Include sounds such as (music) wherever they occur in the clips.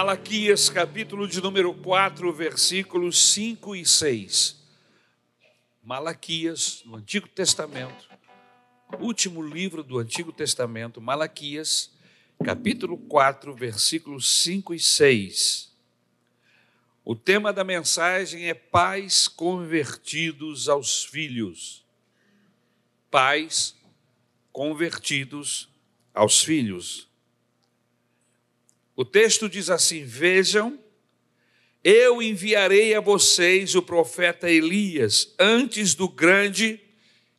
Malaquias, capítulo de número 4, versículos 5 e 6. Malaquias, no Antigo Testamento, último livro do Antigo Testamento, Malaquias, capítulo 4, versículos 5 e 6. O tema da mensagem é pais convertidos aos filhos. Pais convertidos aos filhos. O texto diz assim: Vejam, eu enviarei a vocês o profeta Elias antes do grande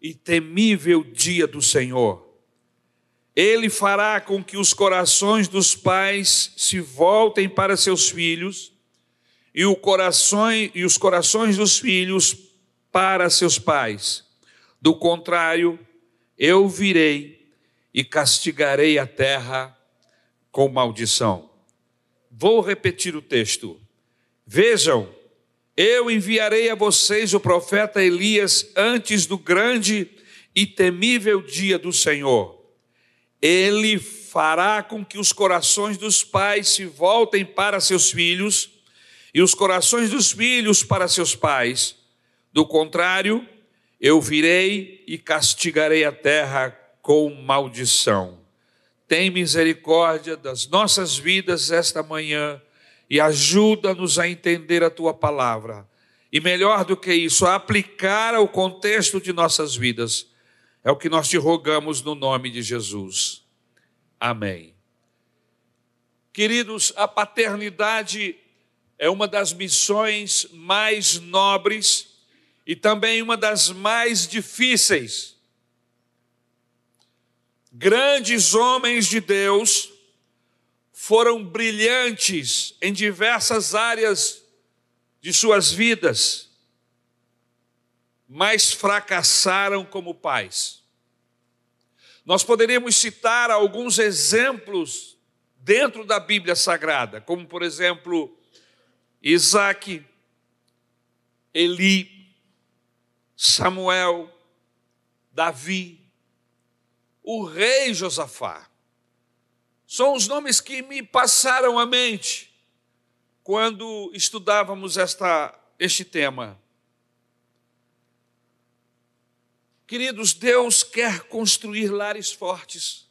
e temível dia do Senhor. Ele fará com que os corações dos pais se voltem para seus filhos e, coração, e os corações dos filhos para seus pais. Do contrário, eu virei e castigarei a terra com maldição. Vou repetir o texto. Vejam, eu enviarei a vocês o profeta Elias antes do grande e temível dia do Senhor. Ele fará com que os corações dos pais se voltem para seus filhos e os corações dos filhos para seus pais. Do contrário, eu virei e castigarei a terra com maldição tem misericórdia das nossas vidas esta manhã e ajuda-nos a entender a tua palavra. E melhor do que isso, a aplicar ao contexto de nossas vidas. É o que nós te rogamos no nome de Jesus. Amém. Queridos, a paternidade é uma das missões mais nobres e também uma das mais difíceis Grandes homens de Deus foram brilhantes em diversas áreas de suas vidas, mas fracassaram como pais. Nós poderíamos citar alguns exemplos dentro da Bíblia Sagrada, como por exemplo, Isaac, Eli, Samuel, Davi, o rei Josafá. São os nomes que me passaram à mente quando estudávamos esta, este tema. Queridos, Deus quer construir lares fortes.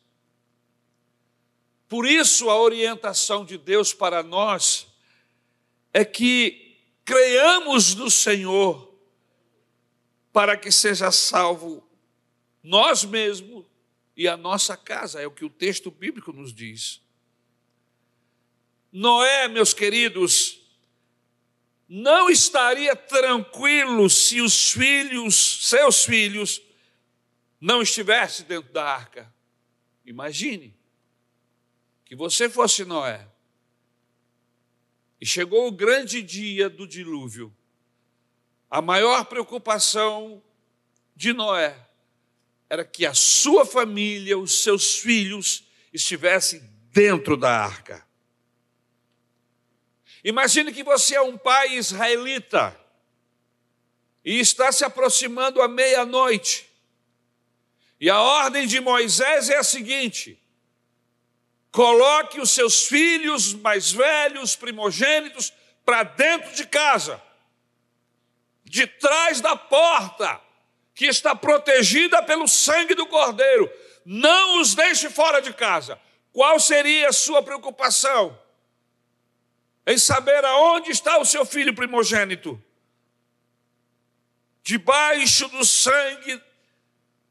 Por isso, a orientação de Deus para nós é que creiamos no Senhor para que seja salvo nós mesmos e a nossa casa, é o que o texto bíblico nos diz. Noé, meus queridos, não estaria tranquilo se os filhos, seus filhos, não estivessem dentro da arca. Imagine que você fosse Noé. E chegou o grande dia do dilúvio. A maior preocupação de Noé era que a sua família, os seus filhos, estivessem dentro da arca. Imagine que você é um pai israelita e está se aproximando à meia-noite. E a ordem de Moisés é a seguinte: coloque os seus filhos mais velhos, primogênitos, para dentro de casa, de trás da porta que está protegida pelo sangue do Cordeiro. Não os deixe fora de casa. Qual seria a sua preocupação? Em saber aonde está o seu filho primogênito? Debaixo do sangue,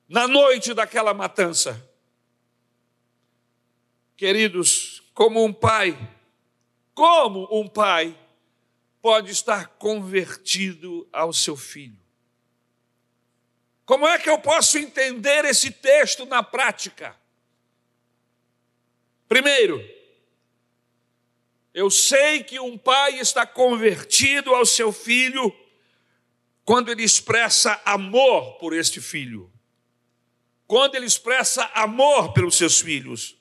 na noite daquela matança. Queridos, como um pai, como um pai pode estar convertido ao seu filho? Como é que eu posso entender esse texto na prática? Primeiro, eu sei que um pai está convertido ao seu filho quando ele expressa amor por este filho, quando ele expressa amor pelos seus filhos.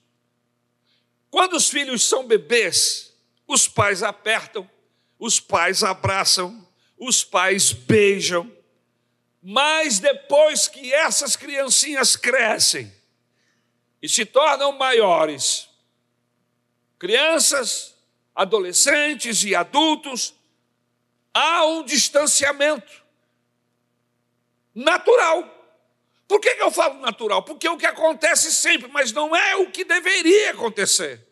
Quando os filhos são bebês, os pais apertam, os pais abraçam, os pais beijam, mas depois que essas criancinhas crescem e se tornam maiores, crianças, adolescentes e adultos, há um distanciamento natural. Por que, eu falo natural? Porque é o que acontece sempre, mas não é o que deveria acontecer.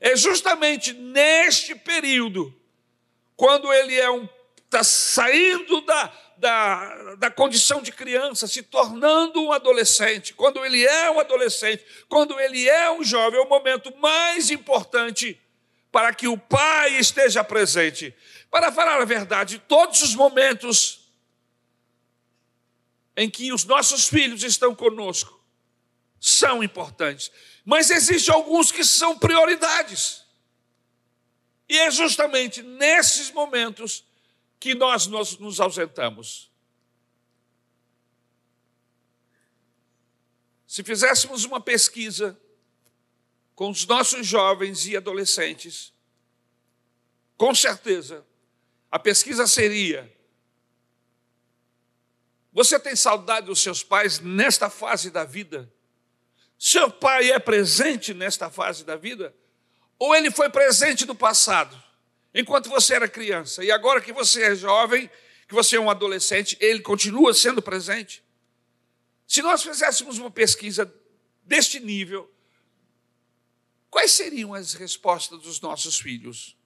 É justamente neste período, quando ele é um está saindo da, da, da condição de criança, se tornando um adolescente. Quando ele é um adolescente, quando ele é um jovem, é o momento mais importante para que o pai esteja presente. Para falar a verdade, todos os momentos em que os nossos filhos estão conosco são importantes, mas existem alguns que são prioridades. E é justamente nesses momentos que nós nos, ausentamos. Se fizéssemos uma pesquisa com os nossos jovens e adolescentes, com certeza, a pesquisa seria: Você tem saudade dos seus pais nesta fase da vida? Seu pai é presente nesta fase da vida? Ou ele foi presente no passado? Enquanto você era criança. E agora que você é jovem, que você é um adolescente, ele continua sendo presente. Se nós fizéssemos uma pesquisa deste nível, quais seriam as respostas dos nossos filhos?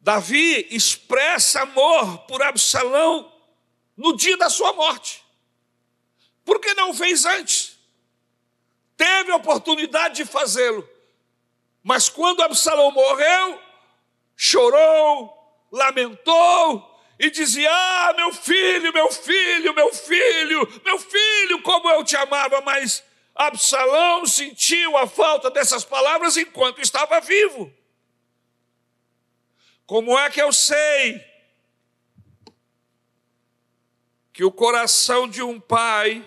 Davi expressa amor por Absalão no dia da sua morte. Por que não fez antes? Teve a oportunidade de fazê-lo. Mas quando Absalão morreu, chorou, lamentou e dizia: Ah, meu filho, meu filho, meu filho, meu filho, como eu te amava. Mas Absalão sentiu a falta dessas palavras enquanto estava vivo. Como é que eu sei que o coração de um pai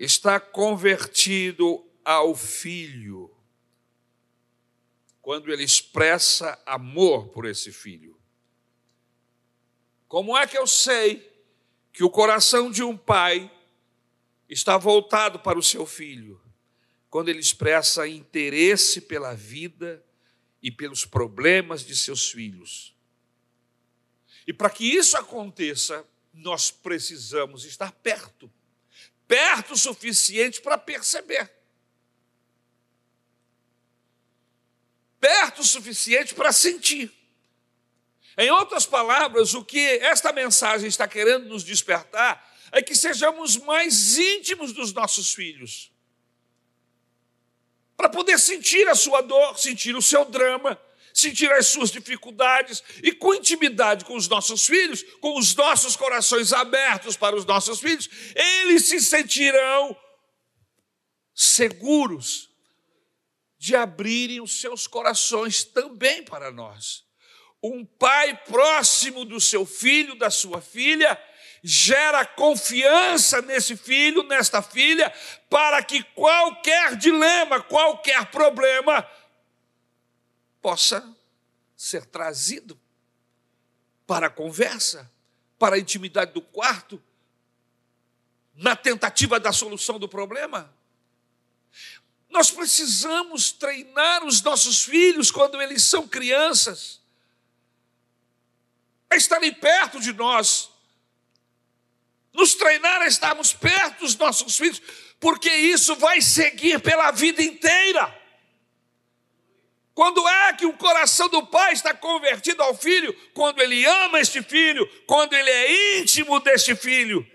está convertido ao filho? Quando ele expressa amor por esse filho. Como é que eu sei que o coração de um pai está voltado para o seu filho? Quando ele expressa interesse pela vida e pelos problemas de seus filhos. E para que isso aconteça, nós precisamos estar perto perto o suficiente para perceber. Perto o suficiente para sentir. Em outras palavras, o que esta mensagem está querendo nos despertar é que sejamos mais íntimos dos nossos filhos. Para poder sentir a sua dor, sentir o seu drama, sentir as suas dificuldades e com intimidade com os nossos filhos, com os nossos corações abertos para os nossos filhos, eles se sentirão seguros de abrirem os seus corações também para nós. Um pai próximo do seu filho, da sua filha, gera confiança nesse filho, nesta filha, para que qualquer dilema, qualquer problema possa ser trazido para a conversa, para a intimidade do quarto, na tentativa da solução do problema. Nós precisamos treinar os nossos filhos quando eles são crianças, a estarem perto de nós, nos treinar a estarmos perto dos nossos filhos, porque isso vai seguir pela vida inteira. Quando é que o coração do pai está convertido ao filho? Quando ele ama este filho, quando ele é íntimo deste filho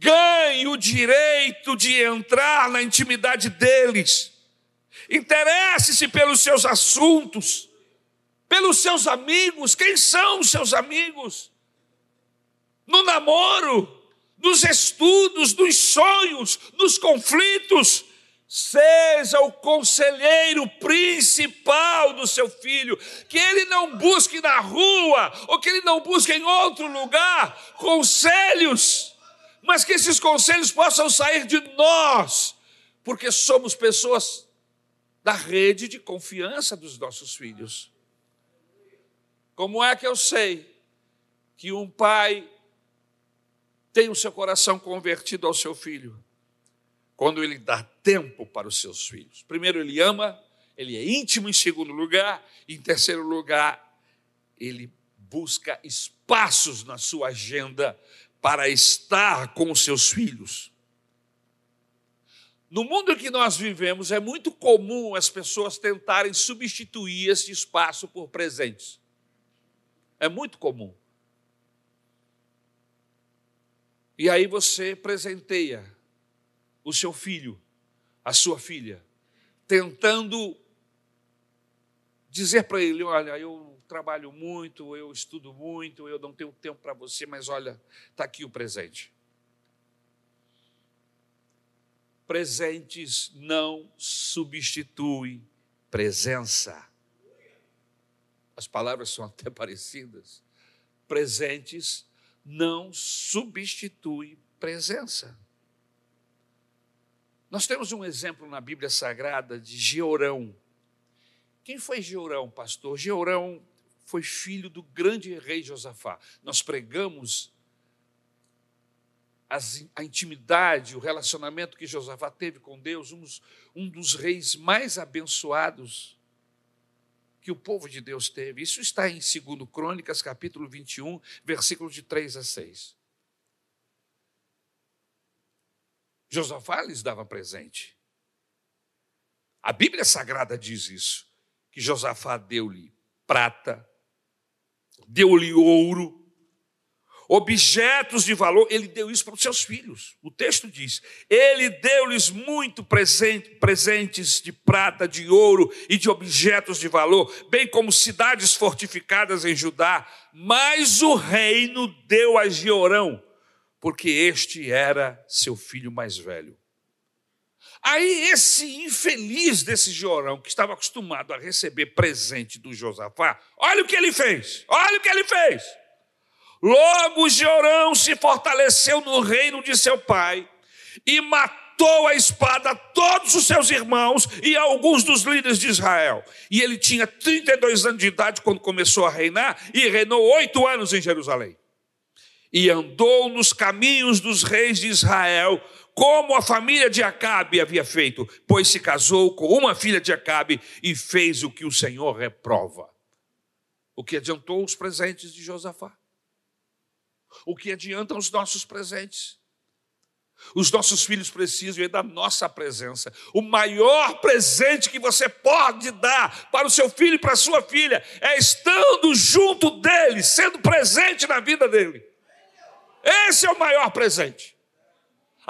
ganhe o direito de entrar na intimidade deles. Interesse-se pelos seus assuntos, pelos seus amigos. Quem são os seus amigos? No namoro, nos estudos, nos sonhos, nos conflitos. Seja o conselheiro principal do seu filho, que ele não busque na rua, ou que ele não busque em outro lugar conselhos mas que esses conselhos possam sair de nós, porque somos pessoas da rede de confiança dos nossos filhos. Como é que eu sei que um pai tem o seu coração convertido ao seu filho? quando ele dá tempo para os seus filhos. Primeiro, ele ama, ele é íntimo em segundo lugar, em terceiro lugar, ele busca espaços na sua agenda para estar com os seus filhos. No mundo em que nós vivemos, é muito comum as pessoas tentarem substituir esse espaço por presentes. É muito comum. E aí você presenteia o seu filho, a sua filha, tentando dizer para ele: olha, eu trabalho muito, eu estudo muito, eu não tenho tempo para você, mas olha, está aqui o presente. Presentes não substituem presença. As palavras são até (laughs) parecidas. Presentes não substituem presença. Nós temos um exemplo na Bíblia Sagrada de Georão. Quem foi Georão, pastor? Georão foi filho do grande rei Josafá. Nós pregamos as, a intimidade, o relacionamento que Josafá teve com Deus, um, um dos reis mais abençoados que o povo de Deus teve. Isso está em 2 Crônicas, capítulo 21, versículos de 3 a 6. Josafá lhes dava presente. A Bíblia Sagrada diz isso, que Josafá deu-lhe prata, deu-lhe ouro, objetos de valor, ele deu isso para os seus filhos. O texto diz: Ele deu-lhes muito presente, presentes de prata, de ouro e de objetos de valor, bem como cidades fortificadas em Judá. Mas o reino deu a Georão, porque este era seu filho mais velho. Aí esse infeliz desse Georão, que estava acostumado a receber presente do Josafá, olha o que ele fez, olha o que ele fez. Logo Jorão se fortaleceu no reino de seu pai e matou a espada todos os seus irmãos e alguns dos líderes de Israel. E ele tinha 32 anos de idade quando começou a reinar e reinou oito anos em Jerusalém. E andou nos caminhos dos reis de Israel, como a família de Acabe havia feito, pois se casou com uma filha de Acabe e fez o que o Senhor reprova. O que adiantou os presentes de Josafá? O que adiantam os nossos presentes? Os nossos filhos precisam da nossa presença. O maior presente que você pode dar para o seu filho e para a sua filha é estando junto dele, sendo presente na vida dele. Esse é o maior presente.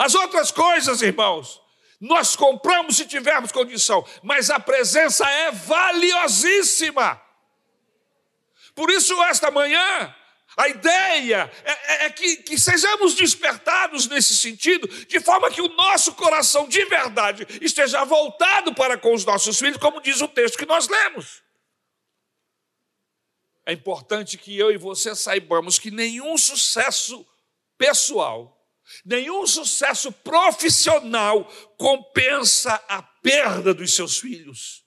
As outras coisas, irmãos, nós compramos se tivermos condição, mas a presença é valiosíssima. Por isso, esta manhã, a ideia é, é, é que, que, sejamos despertados nesse sentido, de forma que o nosso coração de verdade esteja voltado para com os nossos filhos, como diz o texto que nós lemos. É importante que eu e você saibamos que nenhum sucesso pessoal, nenhum sucesso profissional compensa a perda dos seus filhos.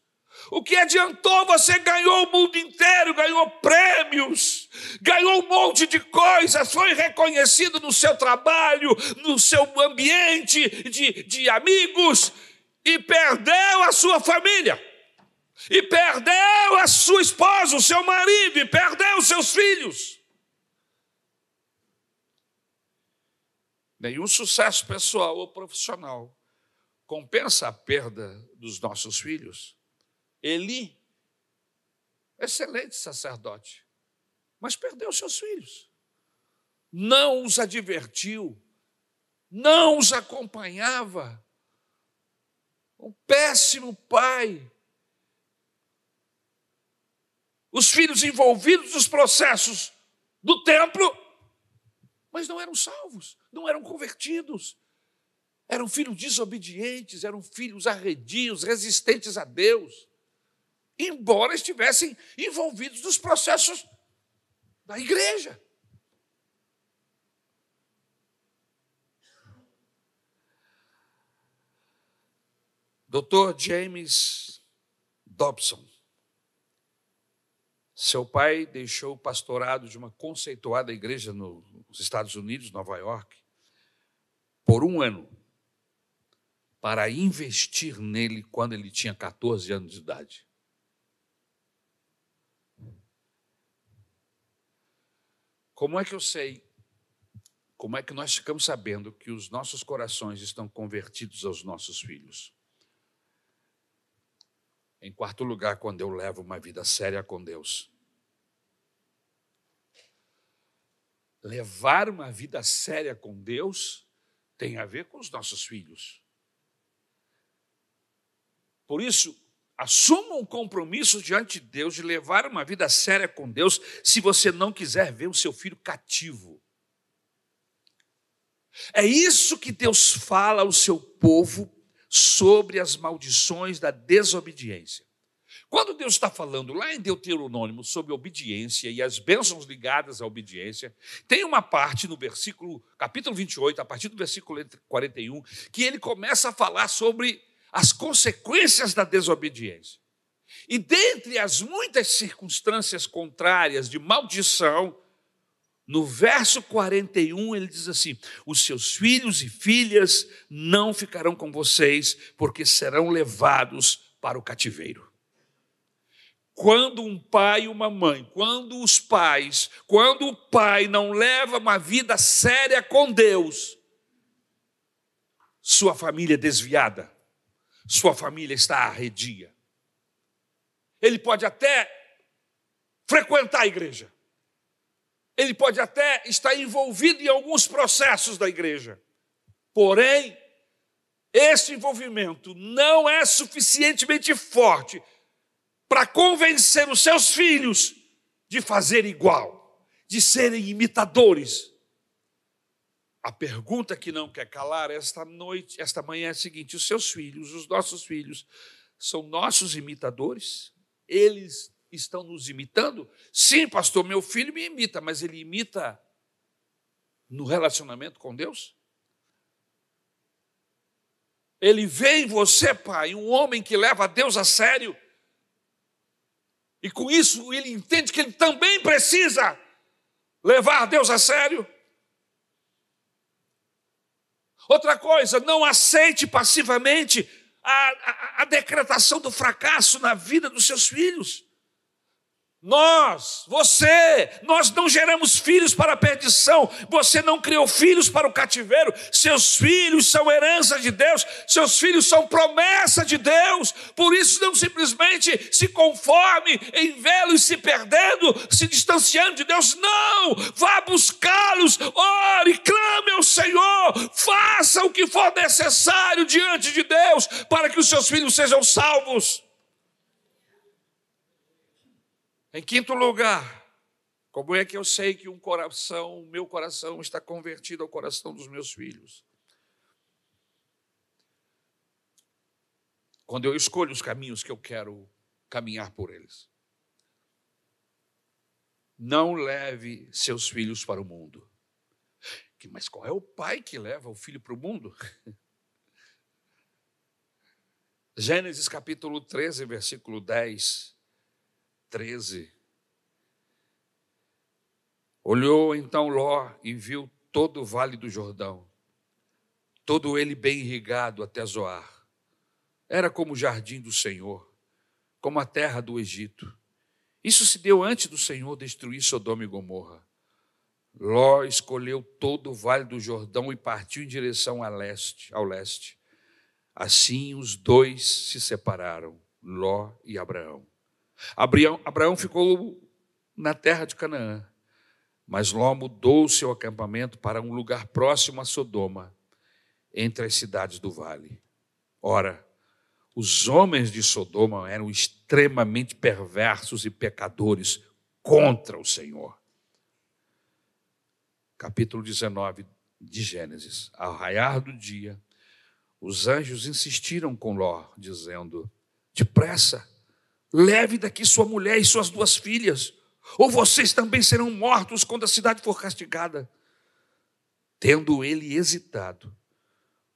O que adiantou? Você ganhou o mundo inteiro, ganhou prêmios, ganhou um monte de coisas, foi reconhecido no seu trabalho, no seu ambiente de, de amigos, e perdeu a sua família, e perdeu a sua esposa, o seu marido, e perdeu os seus filhos. Nenhum sucesso pessoal ou profissional compensa a perda dos nossos filhos. Eli, excelente sacerdote, mas perdeu seus filhos. Não os advertiu, não os acompanhava. Um péssimo pai. Os filhos envolvidos nos processos do templo, mas não eram salvos, não eram convertidos. Eram filhos desobedientes, eram filhos arredios, resistentes a Deus embora estivessem envolvidos nos processos da igreja. Dr. James Dobson. Seu pai deixou o pastorado de uma conceituada igreja nos Estados Unidos, Nova York, por um ano para investir nele quando ele tinha 14 anos de idade. Como é que eu sei? Como é que nós ficamos sabendo que os nossos corações estão convertidos aos nossos filhos? Em quarto lugar, quando eu levo uma vida séria com Deus. Levar uma vida séria com Deus tem a ver com os nossos filhos. Por isso, assuma um compromisso diante de Deus de levar uma vida séria com Deus, se você não quiser ver o seu filho cativo. É isso que Deus fala ao seu povo sobre as maldições da desobediência. Quando Deus está falando lá em Deuteronômio sobre obediência e as bênçãos ligadas à obediência, tem uma parte no versículo, capítulo 28, a partir do versículo 41, que ele começa a falar sobre as consequências da desobediência. E dentre as muitas circunstâncias contrárias de maldição, no verso 41 ele diz assim: Os seus filhos e filhas não ficarão com vocês, porque serão levados para o cativeiro. Quando um pai e uma mãe, quando os pais, quando o pai não leva uma vida séria com Deus, sua família é desviada, sua família está arredia. Ele pode até frequentar a igreja, ele pode até estar envolvido em alguns processos da igreja, porém, esse envolvimento não é suficientemente forte para convencer os seus filhos de fazer igual, de serem imitadores. A pergunta que não quer calar esta noite, esta manhã é a seguinte: os seus filhos, os nossos filhos, são nossos imitadores? Eles estão nos imitando? Sim, pastor, meu filho me imita, mas ele imita no relacionamento com Deus? Ele vê em você, pai, um homem que leva Deus a sério, e com isso ele entende que ele também precisa levar Deus a sério. Outra coisa, não aceite passivamente a, a, a decretação do fracasso na vida dos seus filhos. Nós, você, nós não geramos filhos para a perdição, você não criou filhos para o cativeiro, seus filhos são herança de Deus, seus filhos são promessa de Deus, por isso não simplesmente se conforme em vê-los se perdendo, se distanciando de Deus, não, vá buscá-los, ore, clame ao Senhor, faça o que for necessário diante de Deus para que os seus filhos sejam salvos. Em quinto lugar, como é que eu sei que um coração, o meu coração está convertido ao coração dos meus filhos? Quando eu escolho os caminhos que eu quero caminhar por eles. Não leve seus filhos para o mundo. Mas qual é o pai que leva o filho para o mundo? (laughs) Gênesis capítulo 13, versículo 10 13. Olhou então Ló e viu todo o vale do Jordão, todo ele bem irrigado até Zoar. Era como o jardim do Senhor, como a terra do Egito. Isso se deu antes do Senhor destruir Sodoma e Gomorra. Ló escolheu todo o vale do Jordão e partiu em direção ao leste, ao leste. Assim os dois se separaram, Ló e Abraão. Abraão, Abraão ficou na terra de Canaã, mas Ló mudou seu acampamento para um lugar próximo a Sodoma, entre as cidades do vale. Ora, os homens de Sodoma eram extremamente perversos e pecadores contra o Senhor. Capítulo 19 de Gênesis. Ao raiar do dia, os anjos insistiram com Ló, dizendo: Depressa, Leve daqui sua mulher e suas duas filhas, ou vocês também serão mortos quando a cidade for castigada. Tendo ele hesitado,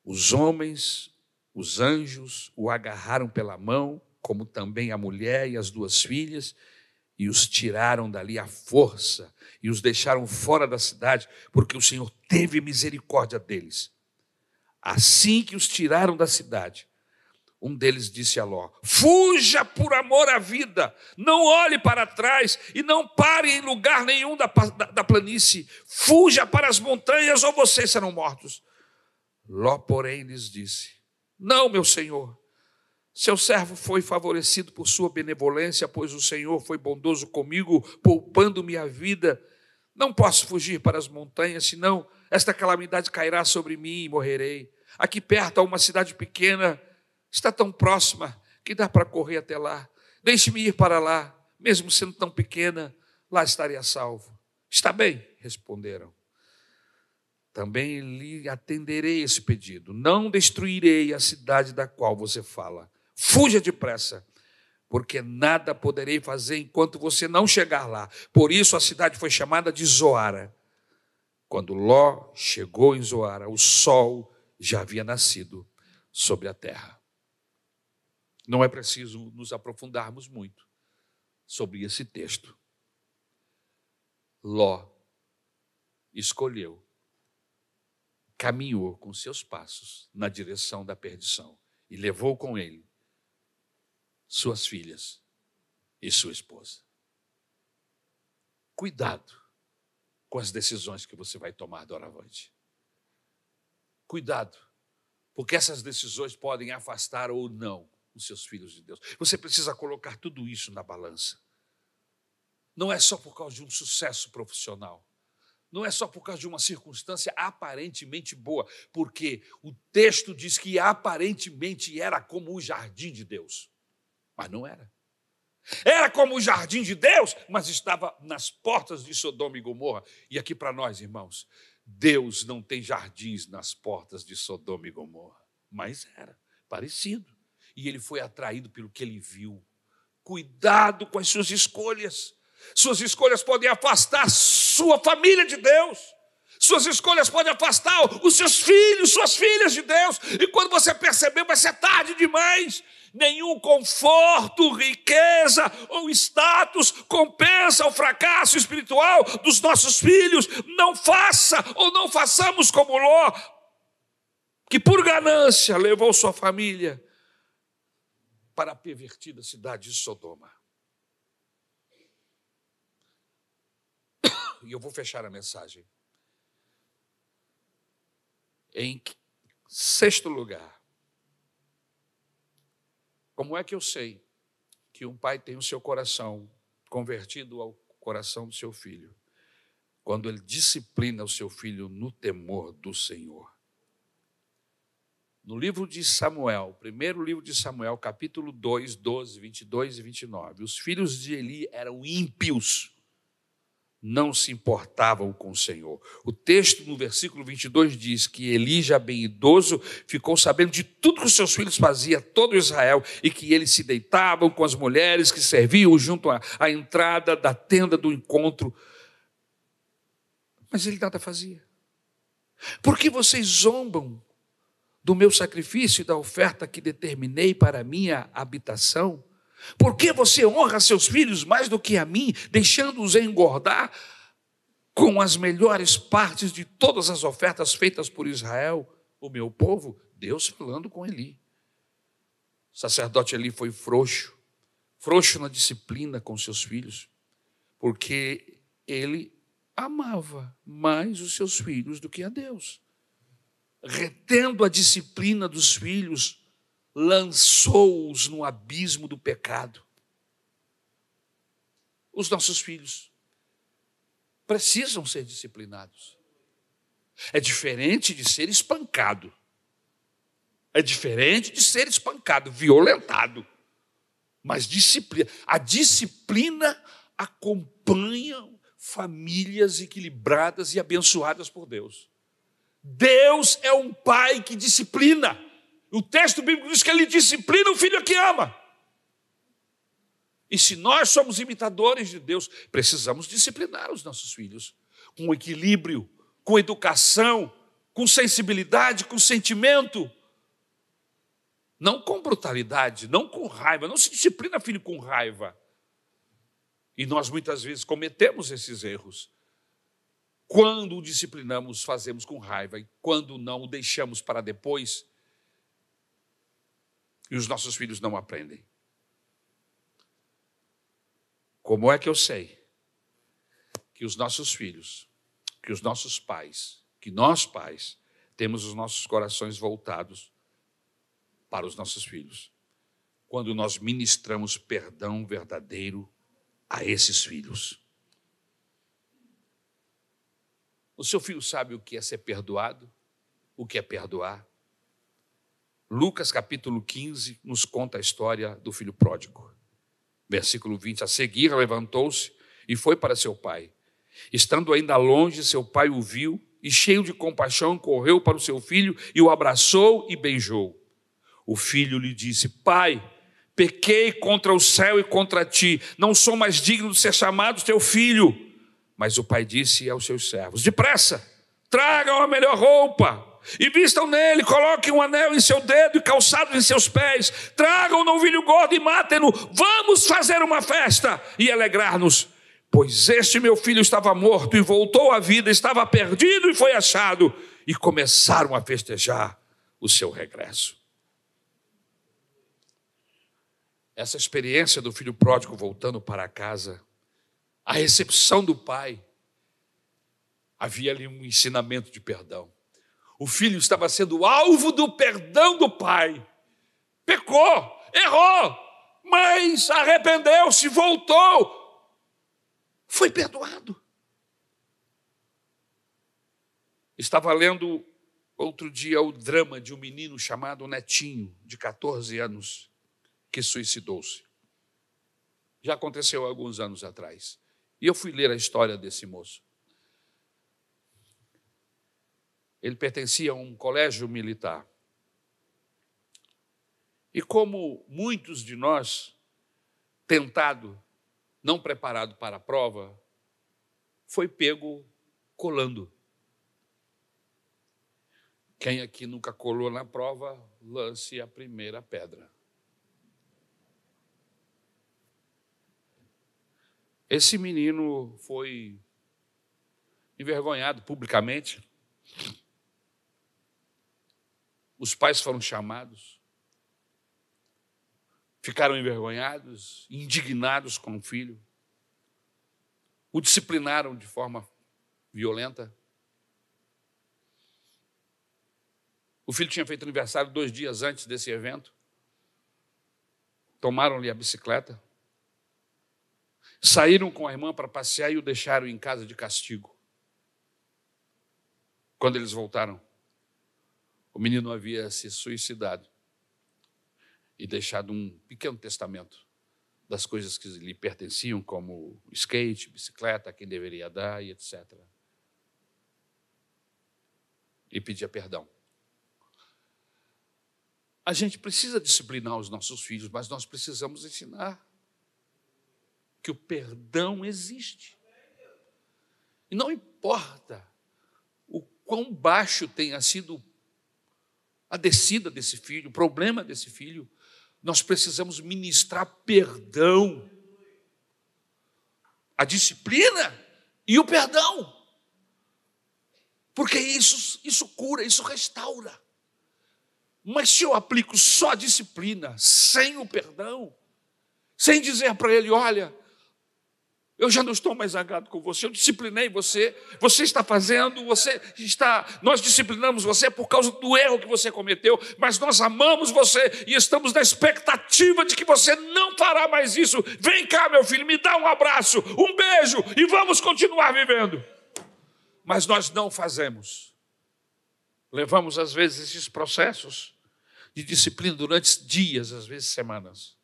os homens, os anjos, o agarraram pela mão, como também a mulher e as duas filhas, e os tiraram dali à força e os deixaram fora da cidade, porque o Senhor teve misericórdia deles. Assim que os tiraram da cidade, um deles disse a Ló: Fuja por amor à vida, não olhe para trás e não pare em lugar nenhum da, da, da planície. Fuja para as montanhas ou vocês serão mortos. Ló, porém, lhes disse: Não, meu senhor. Seu servo foi favorecido por sua benevolência, pois o Senhor foi bondoso comigo, poupando-me a vida. Não posso fugir para as montanhas, senão esta calamidade cairá sobre mim e morrerei. Aqui perto há uma cidade pequena está tão próxima que dá para correr até lá. Deixe-me ir para lá, mesmo sendo tão pequena, lá estaria salvo. Está bem, responderam. Também lhe atenderei esse pedido. Não destruirei a cidade da qual você fala. Fuja depressa, porque nada poderei fazer enquanto você não chegar lá. Por isso a cidade foi chamada de Zoara. Quando Ló chegou em Zoara, o sol já havia nascido sobre a terra. Não é preciso nos aprofundarmos muito sobre esse texto. Ló escolheu, caminhou com seus passos na direção da perdição e levou com ele suas filhas e sua esposa. Cuidado com as decisões que você vai tomar doravante. Cuidado, porque essas decisões podem afastar ou não os seus filhos de Deus. Você precisa colocar tudo isso na balança. Não é só por causa de um sucesso profissional. Não é só por causa de uma circunstância aparentemente boa, porque o texto diz que aparentemente era como o jardim de Deus, mas não era. Era como o jardim de Deus, mas estava nas portas de Sodoma e Gomorra. E aqui para nós, irmãos, Deus não tem jardins nas portas de Sodoma e Gomorra, mas era parecido e ele foi atraído pelo que ele viu. Cuidado com as suas escolhas. Suas escolhas podem afastar sua família de Deus. Suas escolhas podem afastar os seus filhos, suas filhas de Deus. E quando você perceber, vai ser tarde demais. Nenhum conforto, riqueza ou status compensa o fracasso espiritual dos nossos filhos. Não faça ou não façamos como Ló, que por ganância levou sua família para a pervertida cidade de Sodoma. (coughs) E eu vou fechar a mensagem. Em sexto lugar, como é que eu sei que um pai tem o seu coração convertido ao coração do seu filho? Quando ele disciplina o seu filho no temor do Senhor. No livro de Samuel, primeiro livro de Samuel, capítulo 2, 12, 22 e 29, os filhos de Eli eram ímpios, não se importavam com o Senhor. O texto no versículo 22 diz que Eli, já bem idoso, ficou sabendo de tudo que os seus filhos faziam, todo Israel, e que eles se deitavam com as mulheres que serviam junto à, à entrada da tenda do encontro. Mas ele nada fazia. Por que vocês zombam do meu sacrifício e da oferta que determinei para minha habitação? Por que você honra seus filhos mais do que a mim, deixando-os engordar com as melhores partes de todas as ofertas feitas por Israel, o meu povo? Deus falando com Eli. O sacerdote Eli foi frouxo, frouxo na disciplina com seus filhos, porque ele amava mais os seus filhos do que a Deus retendo a disciplina dos filhos, lançou-os no abismo do pecado. Os nossos filhos precisam ser disciplinados. É diferente de ser espancado. É diferente de ser espancado, violentado. Mas disciplina, a disciplina acompanha famílias equilibradas e abençoadas por Deus. Deus é um pai que disciplina. O texto bíblico diz que ele disciplina o filho que ama. E se nós somos imitadores de Deus, precisamos disciplinar os nossos filhos com equilíbrio, com educação, com sensibilidade, com sentimento. Não com brutalidade, não com raiva. Não se disciplina filho com raiva. E nós muitas vezes cometemos esses erros. Quando o disciplinamos, fazemos com raiva, e quando não, o deixamos para depois, e os nossos filhos não aprendem. Como é que eu sei que os nossos filhos, que os nossos pais, que nós pais, temos os nossos corações voltados para os nossos filhos? Quando nós ministramos perdão verdadeiro a esses filhos. O seu filho sabe o que é ser perdoado? O que é perdoar? Lucas capítulo 15 nos conta a história do filho pródigo. Versículo 20: A seguir levantou-se e foi para seu pai. Estando ainda longe, seu pai o viu e, cheio de compaixão, correu para o seu filho e o abraçou e beijou. O filho lhe disse: Pai, pequei contra o céu e contra ti, não sou mais digno de ser chamado teu filho. Mas o pai disse aos seus servos: Depressa, tragam a melhor roupa e vistam nele, coloquem um anel em seu dedo e calçados em seus pés, tragam um novilho gordo e matem-no. Vamos fazer uma festa e alegrar-nos. Pois este meu filho estava morto e voltou à vida, estava perdido e foi achado. E começaram a festejar o seu regresso. Essa experiência do filho pródigo voltando para casa a recepção do pai, havia ali um ensinamento de perdão. O filho estava sendo alvo do perdão do pai. Pecou, errou, mas arrependeu-se, voltou, foi perdoado. Estava lendo outro dia o drama de um menino chamado Netinho, de 14 anos, que suicidou-se. Já aconteceu alguns anos atrás. E eu fui ler a história desse moço. Ele pertencia a um colégio militar. E como muitos de nós, tentado, não preparado para a prova, foi pego colando. Quem aqui nunca colou na prova, lance a primeira pedra. Esse menino foi envergonhado publicamente. Os pais foram chamados, ficaram envergonhados, indignados com o filho, o disciplinaram de forma violenta. O filho tinha feito aniversário dois dias antes desse evento. Tomaram-lhe a bicicleta, Saíram com a irmã para passear e o deixaram em casa de castigo. Quando eles voltaram, o menino havia se suicidado e deixado um pequeno testamento das coisas que lhe pertenciam, como skate, bicicleta, quem deveria dar e etc. E pedia perdão. A gente precisa disciplinar os nossos filhos, mas nós precisamos ensinar que o perdão existe. E não importa o quão baixo tenha sido a descida desse filho, o problema desse filho, nós precisamos ministrar perdão, a disciplina e o perdão. Porque isso, isso cura, isso restaura. Mas se eu aplico só a disciplina, sem o perdão, sem dizer para ele: olha, eu já não estou mais zangado com você, eu disciplinei você, você está fazendo, você está, nós disciplinamos você por causa do erro que você cometeu, mas nós amamos você e estamos na expectativa de que você não fará mais isso. Vem cá, meu filho, me dá um abraço, um beijo e vamos continuar vivendo. Mas nós não fazemos. Levamos às vezes esses processos de disciplina durante dias, às vezes semanas.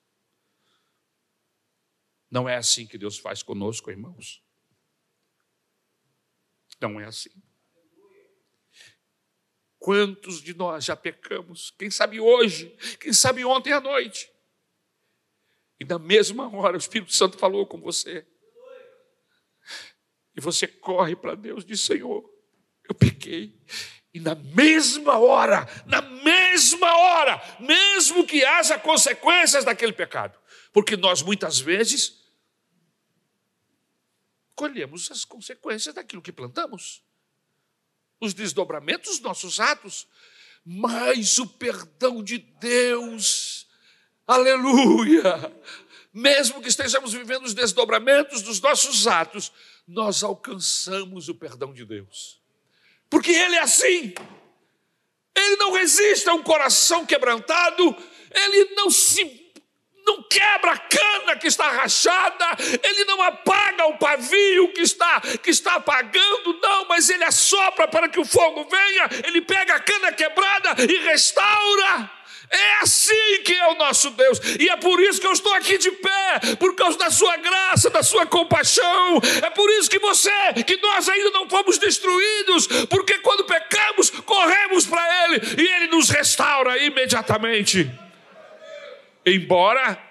Não é assim que Deus faz conosco, irmãos. Não é assim. Quantos de nós já pecamos? Quem sabe hoje, quem sabe ontem à noite. E na mesma hora o Espírito Santo falou com você. E você corre para Deus e diz: Senhor, eu pequei. E na mesma hora, na mesma hora, mesmo que haja consequências daquele pecado, porque nós muitas vezes colhemos as consequências daquilo que plantamos. Os desdobramentos dos nossos atos, mas o perdão de Deus, aleluia! Mesmo que estejamos vivendo os desdobramentos dos nossos atos, nós alcançamos o perdão de Deus. Porque Ele é assim. Ele não resiste a um coração quebrantado, ele não se não quebra a cana que está rachada, ele não apaga o pavio que está que está apagando, não, mas ele assopra para que o fogo venha, ele pega a cana quebrada e restaura. É assim que é o nosso Deus, e é por isso que eu estou aqui de pé, por causa da sua graça, da sua compaixão. É por isso que você, que nós ainda não fomos destruídos, porque quando pecamos, corremos para Ele e Ele nos restaura imediatamente. Embora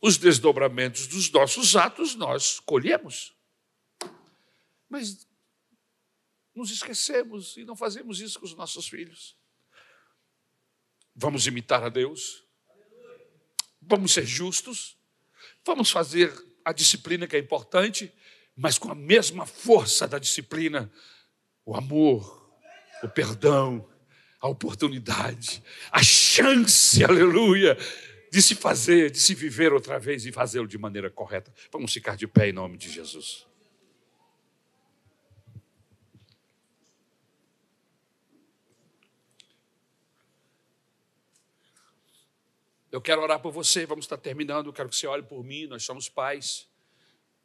os desdobramentos dos nossos atos nós colhemos, mas nos esquecemos e não fazemos isso com os nossos filhos. Vamos imitar a Deus. Vamos ser justos. Vamos fazer a disciplina que é importante, mas com a mesma força da disciplina, o amor, o perdão, a oportunidade, a chance, aleluia, de se fazer, de se viver outra vez e fazê-lo de maneira correta. Vamos ficar de pé em nome de Jesus. Eu quero orar por você, vamos estar terminando. Eu quero que você olhe por mim. Nós somos pais,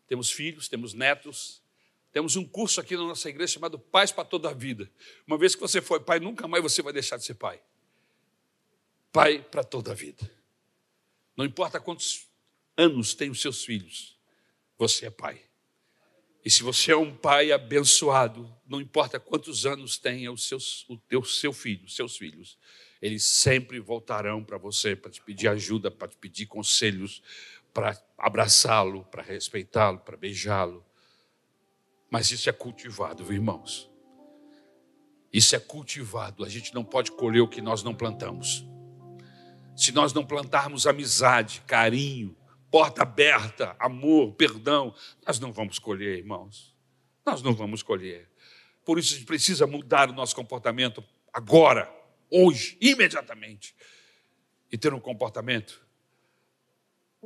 temos filhos, temos netos. Temos um curso aqui na nossa igreja chamado Pais para Toda a Vida. Uma vez que você foi pai, nunca mais você vai deixar de ser pai. Pai para toda a vida. Não importa quantos anos têm os seus filhos, você é pai. E se você é um pai abençoado, não importa quantos anos tenha os seus, o teu seu filho, seus filhos, eles sempre voltarão para você para te pedir ajuda, para te pedir conselhos, para abraçá-lo, para respeitá-lo, para beijá-lo. Mas isso é cultivado, irmãos. Isso é cultivado. A gente não pode colher o que nós não plantamos. Se nós não plantarmos amizade, carinho, porta aberta, amor, perdão, nós não vamos colher, irmãos. Nós não vamos colher. Por isso a gente precisa mudar o nosso comportamento agora hoje, imediatamente, e ter um comportamento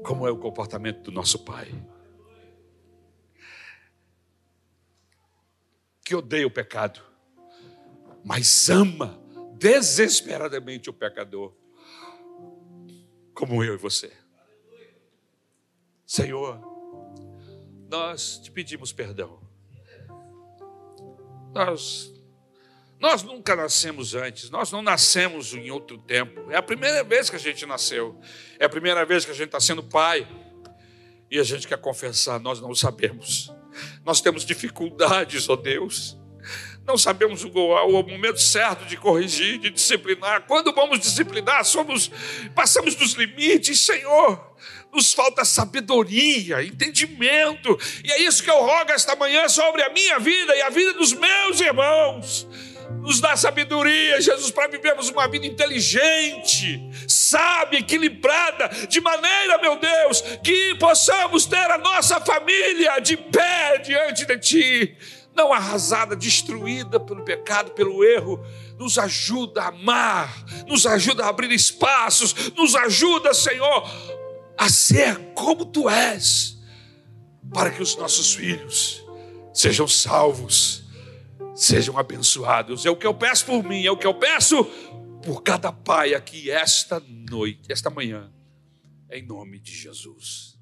como é o comportamento do nosso Pai. Que odeia o pecado, mas ama desesperadamente o pecador, como eu e você. Senhor, nós te pedimos perdão. Nós nós nunca nascemos antes, nós não nascemos em outro tempo. É a primeira vez que a gente nasceu, é a primeira vez que a gente está sendo pai. E a gente quer confessar, nós não sabemos. Nós temos dificuldades, ó oh Deus. Não sabemos o, o, momento certo de corrigir, de disciplinar. Quando vamos disciplinar, somos, passamos dos limites, Senhor. Nos falta sabedoria, entendimento. E é isso que eu rogo esta manhã sobre a minha vida e a vida dos meus irmãos nos dá sabedoria, Jesus, para vivermos uma vida inteligente, sábia, equilibrada, de maneira, meu Deus, que possamos ter a nossa família de pé diante de Ti, não arrasada, destruída pelo pecado, pelo erro. Nos ajuda a amar, nos ajuda a abrir espaços, nos ajuda, Senhor, a ser como Tu és, para que os nossos filhos sejam salvos sejam abençoados. É o que eu peço por mim, é o que eu peço por cada pai aqui esta noite, esta manhã, em nome de Jesus.